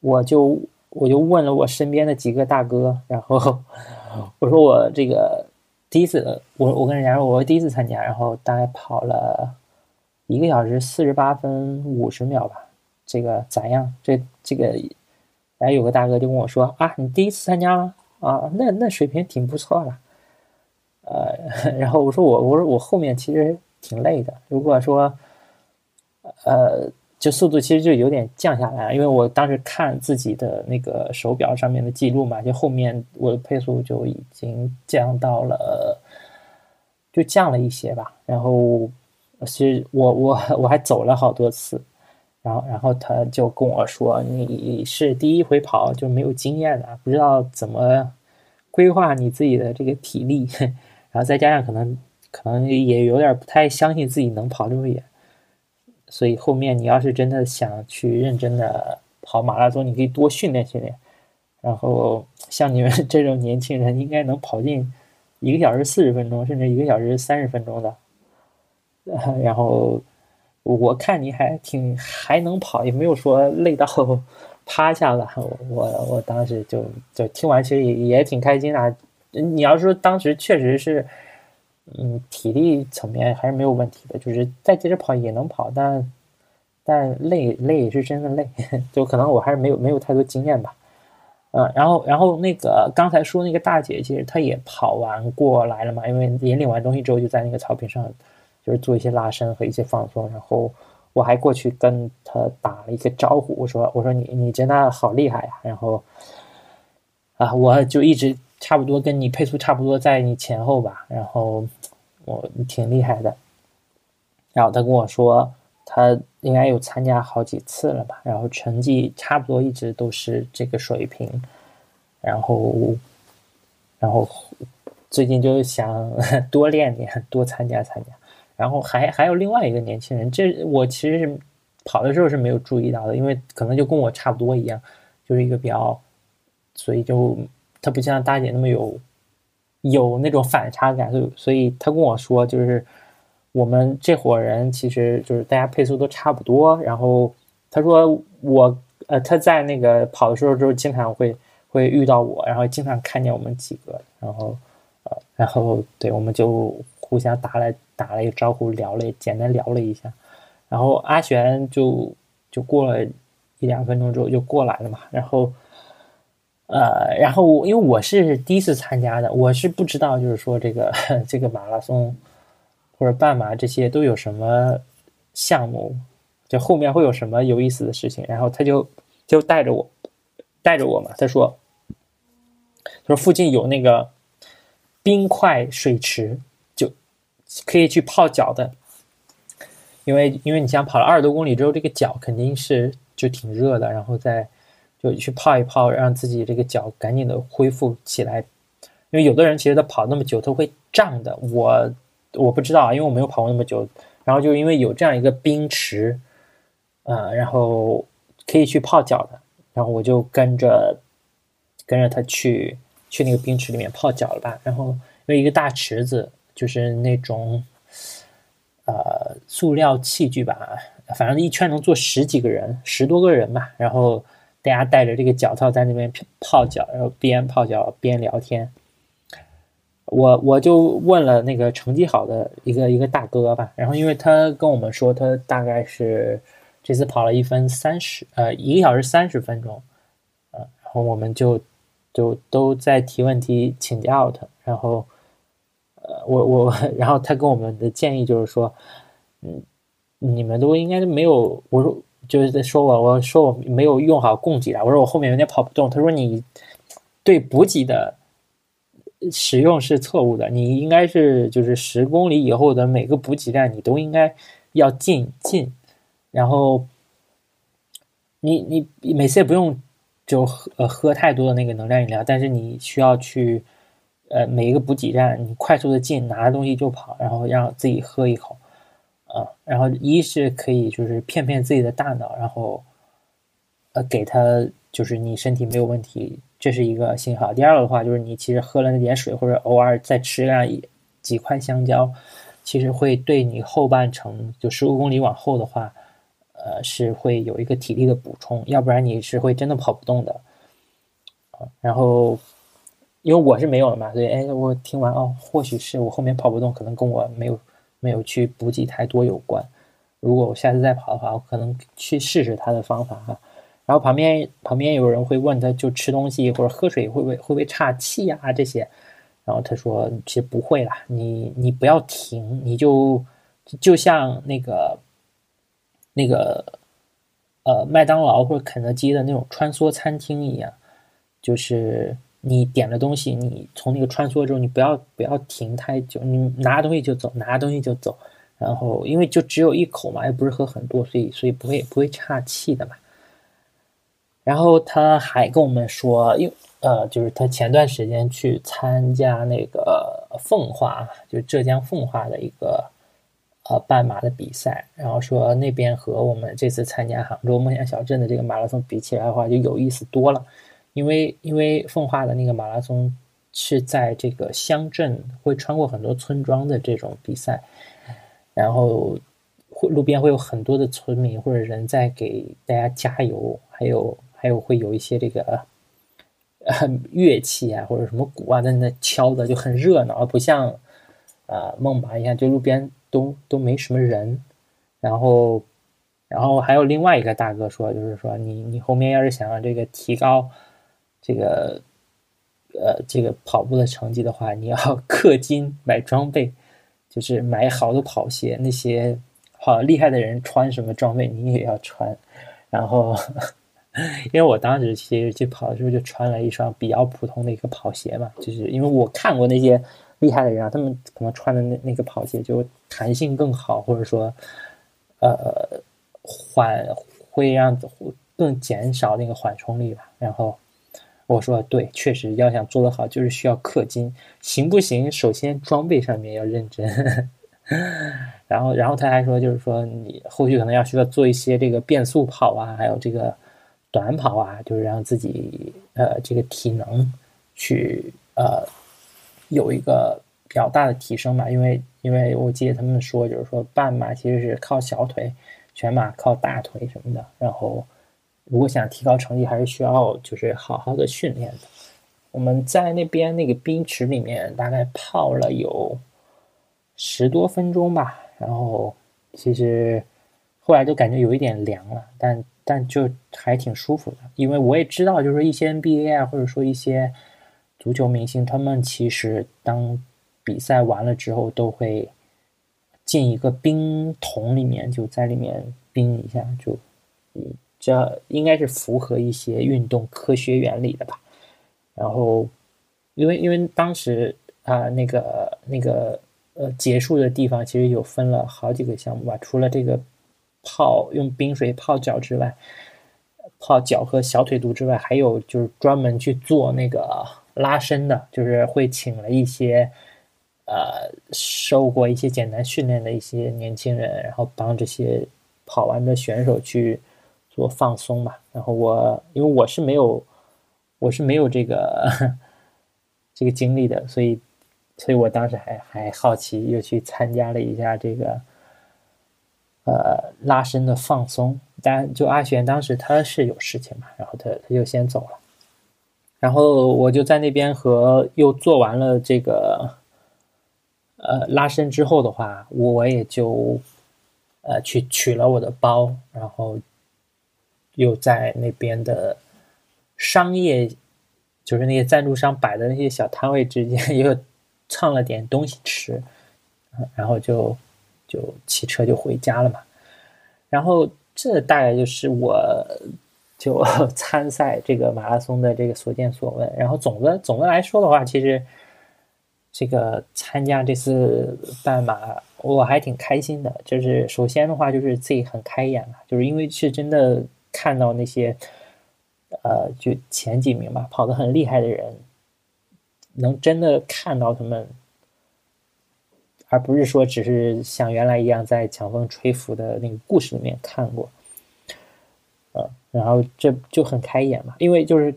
我就我就问了我身边的几个大哥，然后我说我这个第一次，我我跟人家说我第一次参加，然后大概跑了一个小时四十八分五十秒吧，这个咋样？这这个，哎，有个大哥就跟我说啊，你第一次参加吗？啊，那那水平挺不错了。呃，然后我说我我说我后面其实挺累的，如果说，呃。就速度其实就有点降下来，因为我当时看自己的那个手表上面的记录嘛，就后面我的配速就已经降到了，就降了一些吧。然后其实我我我还走了好多次，然后然后他就跟我说：“你是第一回跑，就没有经验的，不知道怎么规划你自己的这个体力，然后再加上可能可能也有点不太相信自己能跑这么远。”所以后面你要是真的想去认真的跑马拉松，你可以多训练训练。然后像你们 这种年轻人，应该能跑进一个小时四十分钟，甚至一个小时三十分钟的。然后我看你还挺还能跑，也没有说累到 趴下了。我我当时就就听完，其实也也挺开心的。你要说当时确实是。嗯，体力层面还是没有问题的，就是再接着跑也能跑，但但累累是真的累，就可能我还是没有没有太多经验吧。嗯，然后然后那个刚才说那个大姐，其实她也跑完过来了嘛，因为也领完东西之后就在那个草坪上，就是做一些拉伸和一些放松，然后我还过去跟他打了一个招呼，我说我说你你真的好厉害呀，然后啊我就一直。差不多跟你配速差不多，在你前后吧。然后我挺厉害的。然后他跟我说，他应该有参加好几次了吧，然后成绩差不多一直都是这个水平，然后，然后最近就想 多练练，多参加参加。然后还还有另外一个年轻人，这我其实是跑的时候是没有注意到的，因为可能就跟我差不多一样，就是一个比较，所以就他不像大姐那么有有那种反差感，所以所以他跟我说就是。我们这伙人其实就是大家配速都差不多，然后他说我呃他在那个跑的时候就经常会会遇到我，然后经常看见我们几个，然后呃然后对我们就互相打了打了一个招呼，聊了简单聊了一下，然后阿璇就就过了一两分钟之后就过来了嘛，然后呃然后因为我是第一次参加的，我是不知道就是说这个 这个马拉松。或者半马这些都有什么项目？就后面会有什么有意思的事情？然后他就就带着我，带着我嘛。他说他，说附近有那个冰块水池，可以去泡脚的。因为因为你想跑了二十多公里之后，这个脚肯定是就挺热的，然后再就去泡一泡，让自己这个脚赶紧的恢复起来。因为有的人其实他跑那么久，他会胀的。我。我不知道啊，因为我没有跑过那么久。然后就因为有这样一个冰池，啊，然后可以去泡脚的，然后我就跟着跟着他去去那个冰池里面泡脚了吧。然后因为一个大池子，就是那种呃塑料器具吧，反正一圈能坐十几个人，十多个人吧。然后大家带着这个脚套在那边泡脚，然后边泡脚边聊天。我我就问了那个成绩好的一个一个大哥吧，然后因为他跟我们说他大概是这次跑了一分三十，呃，一个小时三十分钟，呃，然后我们就就都在提问题请教他，然后呃，我我然后他跟我们的建议就是说，嗯，你们都应该没有，我说就是在说我我说我没有用好供给啊，我说我后面有点跑不动，他说你对补给的。使用是错误的，你应该是就是十公里以后的每个补给站，你都应该要进进，然后你你每次也不用就喝呃喝太多的那个能量饮料，但是你需要去呃每一个补给站，你快速的进，拿着东西就跑，然后让自己喝一口，啊，然后一是可以就是骗骗自己的大脑，然后呃给他就是你身体没有问题。这是一个信号。第二个的话，就是你其实喝了那点水，或者偶尔再吃上几块香蕉，其实会对你后半程就十五公里往后的话，呃，是会有一个体力的补充。要不然你是会真的跑不动的。啊然后，因为我是没有了嘛，所以哎，我听完哦，或许是我后面跑不动，可能跟我没有没有去补给太多有关。如果我下次再跑的话，我可能去试试他的方法哈。然后旁边旁边有人会问他，就吃东西或者喝水会不会会不会岔气呀？这些，然后他说其实不会啦，你你不要停，你就就像那个那个呃麦当劳或者肯德基的那种穿梭餐厅一样，就是你点了东西，你从那个穿梭之后，你不要不要停太久，你拿东西就走，拿东西就走，然后因为就只有一口嘛，又不是喝很多，所以所以不会不会岔气的嘛。然后他还跟我们说，因呃，就是他前段时间去参加那个奉化，就是浙江奉化的一个呃半马的比赛，然后说那边和我们这次参加杭州梦想小镇的这个马拉松比起来的话，就有意思多了。因为因为奉化的那个马拉松是在这个乡镇，会穿过很多村庄的这种比赛，然后会路边会有很多的村民或者人在给大家加油，还有。还有会有一些这个呃乐器啊，或者什么鼓啊在那敲的，就很热闹，而不像啊梦马一样，就路边都都没什么人。然后，然后还有另外一个大哥说，就是说你你后面要是想要这个提高这个呃这个跑步的成绩的话，你要 氪金买装备，就是买好多跑鞋，那些好厉害的人穿什么装备你也要穿，然后。因为我当时其实去跑的时候就穿了一双比较普通的一个跑鞋嘛，就是因为我看过那些厉害的人啊，他们可能穿的那那个跑鞋就弹性更好，或者说，呃缓会让更减少那个缓冲力吧。然后我说对，确实要想做得好，就是需要氪金，行不行？首先装备上面要认真。然后，然后他还说，就是说你后续可能要需要做一些这个变速跑啊，还有这个短跑啊，就是让自己呃这个体能去呃有一个比较大的提升吧。因为因为我记得他们说，就是说半马其实是靠小腿，全马靠大腿什么的。然后如果想提高成绩，还是需要就是好好的训练的。我们在那边那个冰池里面大概泡了有。十多分钟吧，然后其实后来就感觉有一点凉了，但但就还挺舒服的，因为我也知道，就是一些 NBA 啊，或者说一些足球明星，他们其实当比赛完了之后，都会进一个冰桶里面，就在里面冰一下，就嗯这应该是符合一些运动科学原理的吧。然后因为因为当时啊，那个那个。呃，结束的地方其实有分了好几个项目吧，除了这个泡用冰水泡脚之外，泡脚和小腿肚之外，还有就是专门去做那个拉伸的，就是会请了一些呃受过一些简单训练的一些年轻人，然后帮这些跑完的选手去做放松嘛。然后我因为我是没有我是没有这个 这个经历的，所以。所以我当时还还好奇，又去参加了一下这个，呃，拉伸的放松。但就阿璇当时他是有事情嘛，然后他他就先走了。然后我就在那边和又做完了这个，呃，拉伸之后的话，我也就，呃，去取了我的包，然后又在那边的商业，就是那些赞助商摆的那些小摊位之间 又。蹭了点东西吃，然后就就骑车就回家了嘛。然后这大概就是我就 参赛这个马拉松的这个所见所闻。然后总的总的来说的话，其实这个参加这次半马我还挺开心的。就是首先的话，就是自己很开眼了，就是因为是真的看到那些呃就前几名吧，跑得很厉害的人。能真的看到他们，而不是说只是像原来一样在强风吹拂的那个故事里面看过，嗯，然后这就很开眼嘛。因为就是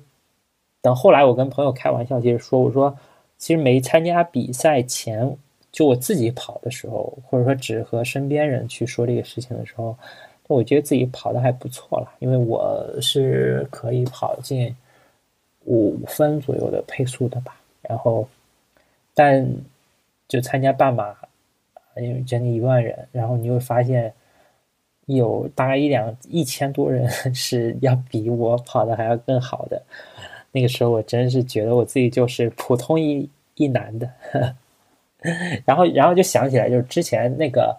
等后来我跟朋友开玩笑，接着说，我说其实没参加比赛前，就我自己跑的时候，或者说只和身边人去说这个事情的时候，我觉得自己跑的还不错了，因为我是可以跑进五分左右的配速的吧。然后，但就参加半马，因为将近一万人，然后你会发现有大概一两一千多人 是要比我跑的还要更好的。那个时候我真是觉得我自己就是普通一一男的。然后，然后就想起来，就是之前那个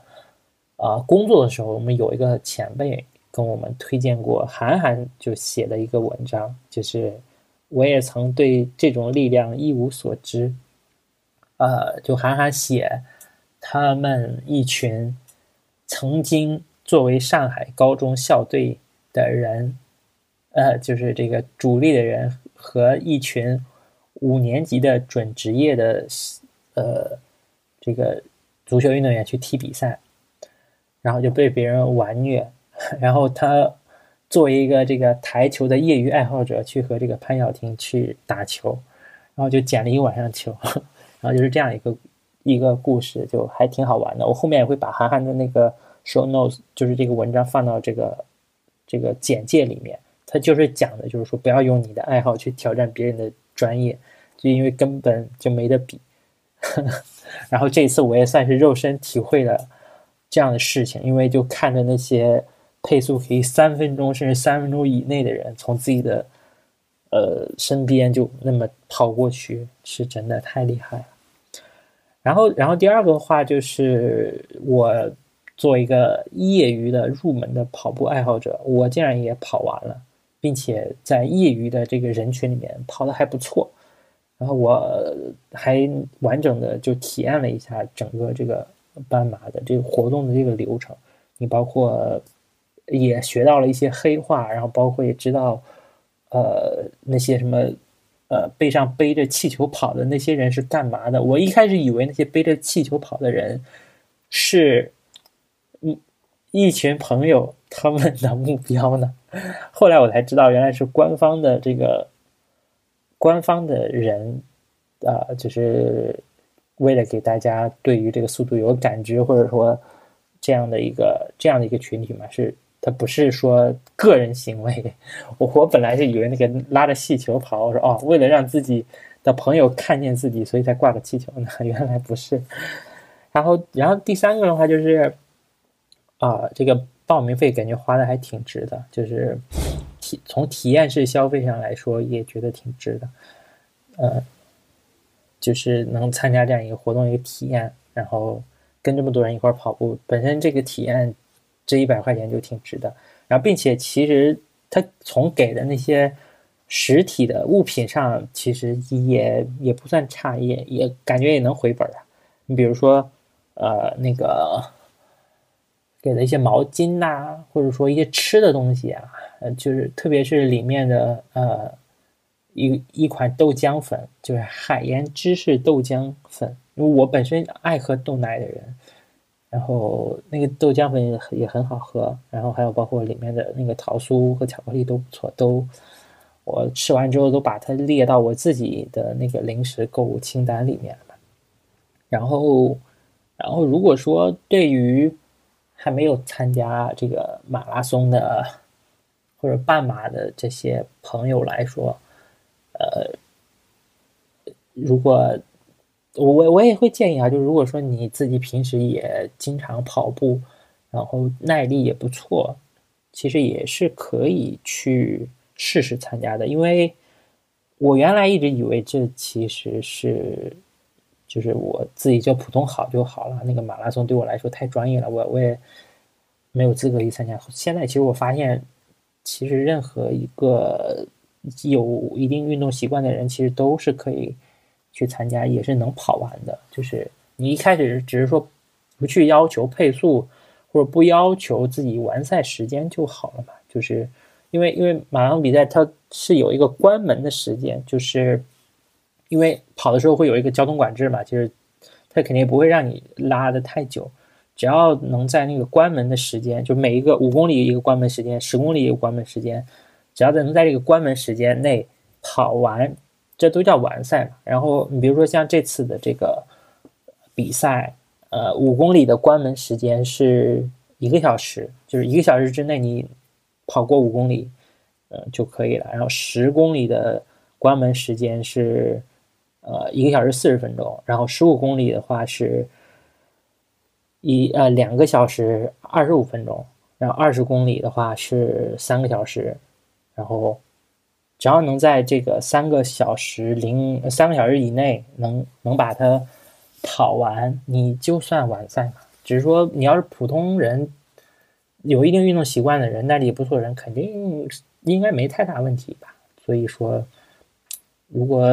啊工作的时候，我们有一个前辈跟我们推荐过韩寒就写的一个文章，就是。我也曾对这种力量一无所知，呃，就韩寒写他们一群曾经作为上海高中校队的人，呃，就是这个主力的人和一群五年级的准职业的呃这个足球运动员去踢比赛，然后就被别人玩虐，然后他。作为一个这个台球的业余爱好者，去和这个潘晓婷去打球，然后就捡了一晚上球，然后就是这样一个一个故事，就还挺好玩的。我后面也会把韩寒的那个 show notes，就是这个文章放到这个这个简介里面。他就是讲的，就是说不要用你的爱好去挑战别人的专业，就因为根本就没得比。然后这一次我也算是肉身体会了这样的事情，因为就看着那些。配速可以三分钟甚至三分钟以内的人，从自己的呃身边就那么跑过去，是真的太厉害了。然后，然后第二个话就是我做一个业余的入门的跑步爱好者，我竟然也跑完了，并且在业余的这个人群里面跑的还不错。然后我还完整的就体验了一下整个这个斑马的这个活动的这个流程。你包括也学到了一些黑话，然后包括也知道，呃，那些什么，呃，背上背着气球跑的那些人是干嘛的？我一开始以为那些背着气球跑的人是一一群朋友他们的目标呢，后来我才知道，原来是官方的这个官方的人，啊，就是为了给大家对于这个速度有感知，或者说。这样的一个这样的一个群体嘛，是他不是说个人行为。我我本来是以为那个拉着气球跑，我说哦，为了让自己的朋友看见自己，所以才挂个气球呢。原来不是。然后，然后第三个的话就是，啊，这个报名费感觉花的还挺值的，就是体从体验式消费上来说也觉得挺值的。呃，就是能参加这样一个活动一个体验，然后。跟这么多人一块跑步，本身这个体验，这一百块钱就挺值的。然后，并且其实他从给的那些实体的物品上，其实也也不算差，也也感觉也能回本啊。你比如说，呃，那个给的一些毛巾呐，或者说一些吃的东西啊，呃，就是特别是里面的呃一一款豆浆粉，就是海盐芝士豆浆粉。因为我本身爱喝豆奶的人，然后那个豆浆粉也也很好喝，然后还有包括里面的那个桃酥和巧克力都不错，都我吃完之后都把它列到我自己的那个零食购物清单里面了。然后，然后如果说对于还没有参加这个马拉松的或者半马的这些朋友来说，呃，如果我我我也会建议啊，就如果说你自己平时也经常跑步，然后耐力也不错，其实也是可以去试试参加的。因为我原来一直以为这其实是就是我自己就普通好就好了，那个马拉松对我来说太专业了，我我也没有资格去参加。现在其实我发现，其实任何一个有一定运动习惯的人，其实都是可以。去参加也是能跑完的，就是你一开始只是说不去要求配速，或者不要求自己完赛时间就好了嘛。就是因为因为马拉松比赛它是有一个关门的时间，就是因为跑的时候会有一个交通管制嘛，就是它肯定不会让你拉的太久，只要能在那个关门的时间，就每一个五公里一个关门时间，十公里一个关门时间，只要在能在这个关门时间内跑完。这都叫完赛嘛。然后你比如说像这次的这个比赛，呃，五公里的关门时间是一个小时，就是一个小时之内你跑过五公里，呃就可以了。然后十公里的关门时间是呃一个小时四十分钟，然后十五公里的话是一呃两个小时二十五分钟，然后二十公里的话是三个小时，然后。只要能在这个三个小时零三个小时以内能能把它跑完，你就算完赛嘛。只是说你要是普通人，有一定运动习惯的人，耐力不错的人，肯定应该没太大问题吧。所以说，如果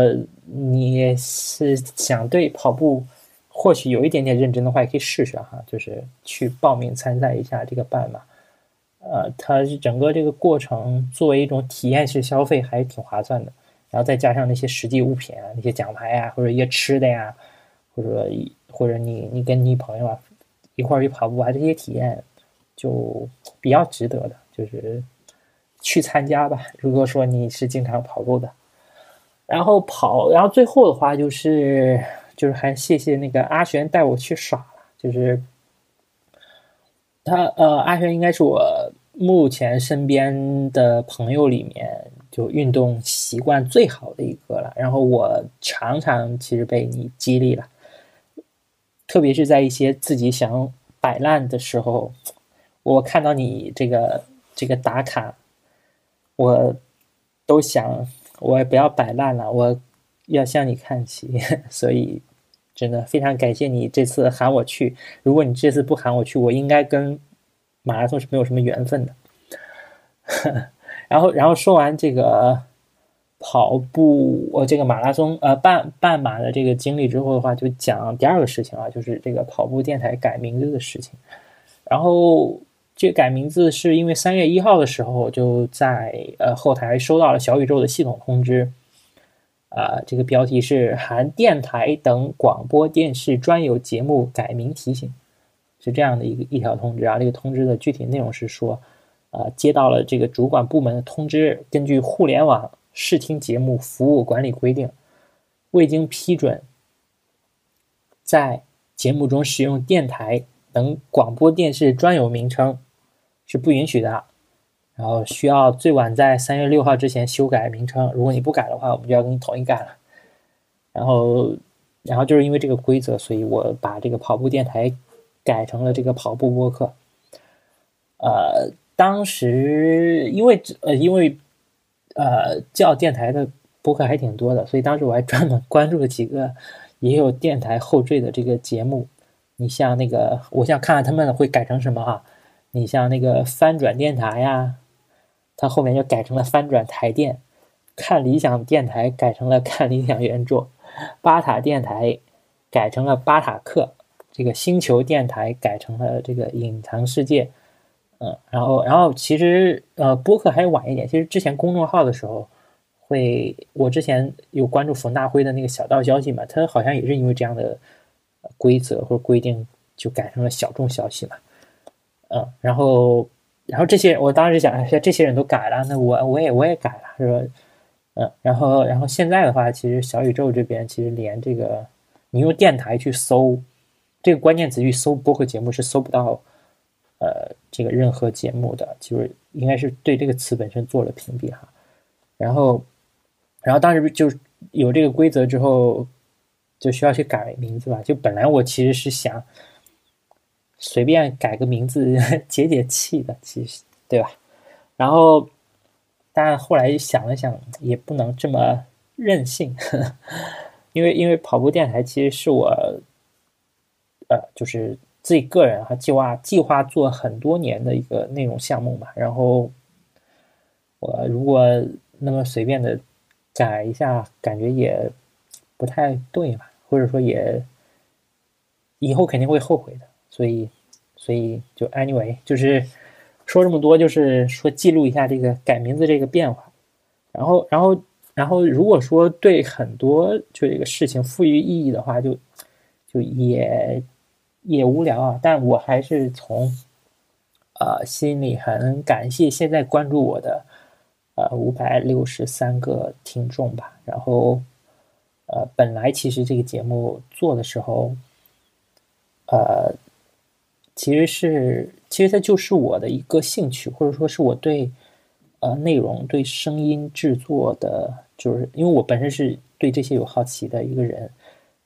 你是想对跑步或许有一点点认真的话，也可以试试哈，就是去报名参赛一下这个半马。呃，它是整个这个过程作为一种体验式消费，还是挺划算的。然后再加上那些实际物品啊，那些奖牌啊，或者一些吃的呀，或者或者你你跟你朋友啊一块儿去跑步啊，这些体验就比较值得的，就是去参加吧。如果说你是经常跑步的，然后跑，然后最后的话就是就是还谢谢那个阿璇带我去耍了，就是。他呃，阿轩应该是我目前身边的朋友里面就运动习惯最好的一个了。然后我常常其实被你激励了，特别是在一些自己想摆烂的时候，我看到你这个这个打卡，我都想我也不要摆烂了，我要向你看齐，所以。真的非常感谢你这次喊我去。如果你这次不喊我去，我应该跟马拉松是没有什么缘分的。然后，然后说完这个跑步，我这个马拉松呃半半马的这个经历之后的话，就讲第二个事情啊，就是这个跑步电台改名字的事情。然后这改名字是因为三月一号的时候就在呃后台收到了小宇宙的系统通知，啊，这个标题是含电台等广播电视专有节目改名提醒，是这样的一个一条通知啊。这个通知的具体内容是说，呃，接到了这个主管部门的通知，根据互联网视听节目服务管理规定，未经批准，在节目中使用电台。等广播电视专有名称是不允许的，然后需要最晚在三月六号之前修改名称。如果你不改的话，我们就要跟你统一改了。然后，然后就是因为这个规则，所以我把这个跑步电台改成了这个跑步播客。呃，当时因为呃因为呃叫电台的播客还挺多的，所以当时我还专门关注了几个也有电台后缀的这个节目。你像那个，我想看看他们会改成什么哈。你像那个翻转电台呀，它后面就改成了翻转台电；看理想电台改成了看理想原著；巴塔电台改成了巴塔克；这个星球电台改成了这个隐藏世界。嗯，然后，然后其实呃，播客还晚一点。其实之前公众号的时候，会我之前有关注冯大辉的那个小道消息嘛，他好像也是因为这样的。规则或规定就改成了小众消息嘛，嗯，然后，然后这些我当时想，哎，这些人都改了，那我我也我也改了，是吧？嗯，然后，然后现在的话，其实小宇宙这边其实连这个你用电台去搜这个关键词去搜播客节目是搜不到，呃，这个任何节目的，就是应该是对这个词本身做了屏蔽哈。然后，然后当时就有这个规则之后。就需要去改名字吧。就本来我其实是想随便改个名字解解气的，其实对吧？然后，但后来想了想，也不能这么任性，因为因为跑步电台其实是我，呃，就是自己个人哈计划计划做很多年的一个内容项目嘛。然后，我如果那么随便的改一下，感觉也不太对嘛。或者说也以后肯定会后悔的，所以所以就 anyway 就是说这么多，就是说记录一下这个改名字这个变化。然后然后然后如果说对很多就这个事情赋予意义的话，就就也也无聊啊。但我还是从呃心里很感谢现在关注我的呃五百六十三个听众吧。然后。呃，本来其实这个节目做的时候，呃，其实是其实它就是我的一个兴趣，或者说是我对呃内容、对声音制作的，就是因为我本身是对这些有好奇的一个人，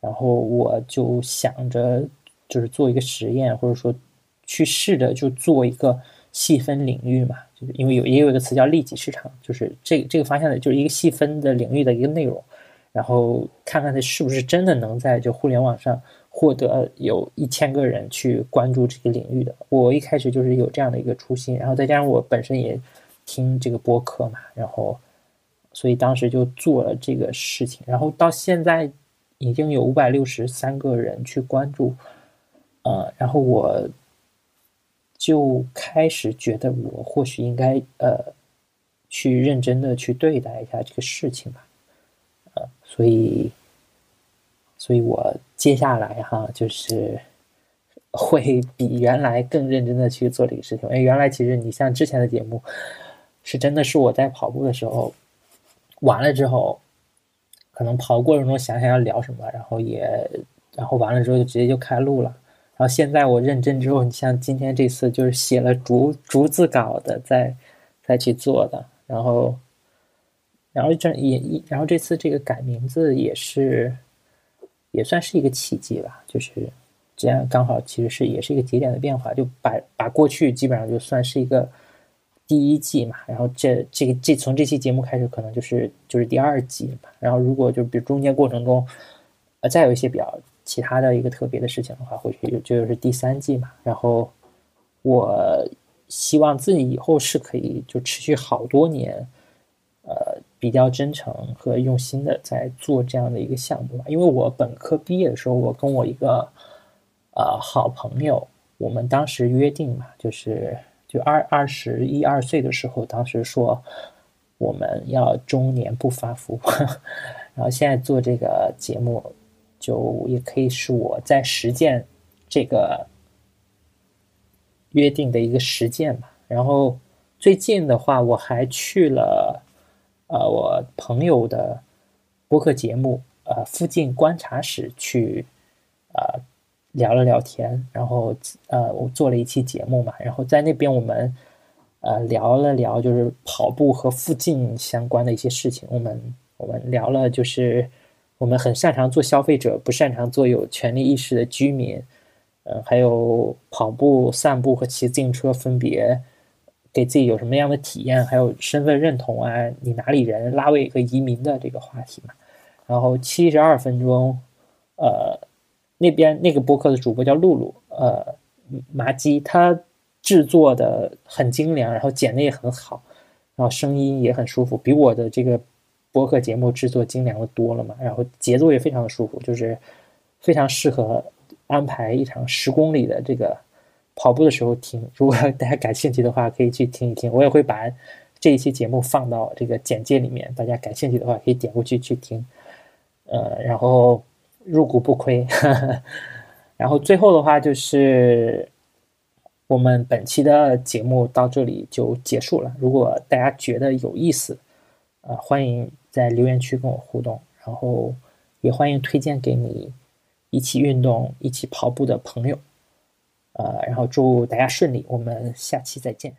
然后我就想着就是做一个实验，或者说去试着就做一个细分领域嘛，就是因为有也有一个词叫利己市场，就是这这个方向的，就是一个细分的领域的一个内容。然后看看他是不是真的能在就互联网上获得有一千个人去关注这个领域的。我一开始就是有这样的一个初心，然后再加上我本身也听这个播客嘛，然后所以当时就做了这个事情。然后到现在已经有五百六十三个人去关注，呃，然后我就开始觉得我或许应该呃去认真的去对待一下这个事情吧。呃所以，所以我接下来哈，就是 会比原来更认真的去做这个事情。因为原来其实你像之前的节目，是真的是我在跑步的时候完了之后，可能跑过程中想想要聊什么，然后也然后完了之后就直接就开录了。然后现在我认真之后，你像今天这次就是写了逐逐字稿的，再再去做的，然后。然后这也，然后这次这个改名字也是，也算是一个奇迹吧。就是这样刚好，其实是也是一个节点的变化，就把把过去基本上就算是一个第一季嘛。然后这这个这从这期节目开始，可能就是就是第二季嘛。然后如果就比如中间过程中，呃，再有一些比较其他的一个特别的事情的话，或许就就是第三季嘛。然后我希望自己以后是可以就持续好多年，比较真诚和用心的在做这样的一个项目吧，因为我本科毕业的时候，我跟我一个呃好朋友，我们当时约定嘛，就是就二二十一二岁的时候，当时说我们要中年不发福，然后现在做这个节目，就也可以是我在实践这个约定的一个实践吧。然后最近的话，我还去了呃我朋友的播客节目呃附近观察室去呃。聊了聊天，然后呃，我做了一期节目嘛，然后在那边我们呃聊了聊，就是跑步和附近相关的一些事情。我们我们聊了，就是我们很擅长做消费者，不擅长做有权利意识的居民。嗯，还有跑步、散步和骑自行车分别给自己有什么样的体验，还有身份认同啊，你哪里人、拉位和移民的这个话题嘛。然后七十二分钟，呃。那边那个播客的主播叫露露，呃，麻鸡，他制作的很精良，然后剪的也很好，然后声音也很舒服，比我的这个播客节目制作精良的多了嘛。然后节奏也非常的舒服，就是非常适合安排一场十公里的这个跑步的时候听。如果大家感兴趣的话，可以去听一听。我也会把这一期节目放到这个简介里面，大家感兴趣的话可以点过去去听。呃，然后。入股不亏，然后最后的话就是我们本期的节目到这里就结束了。如果大家觉得有意思，呃，欢迎在留言区跟我互动，然后也欢迎推荐给你一起运动、一起跑步的朋友，呃，然后祝大家顺利，我们下期再见。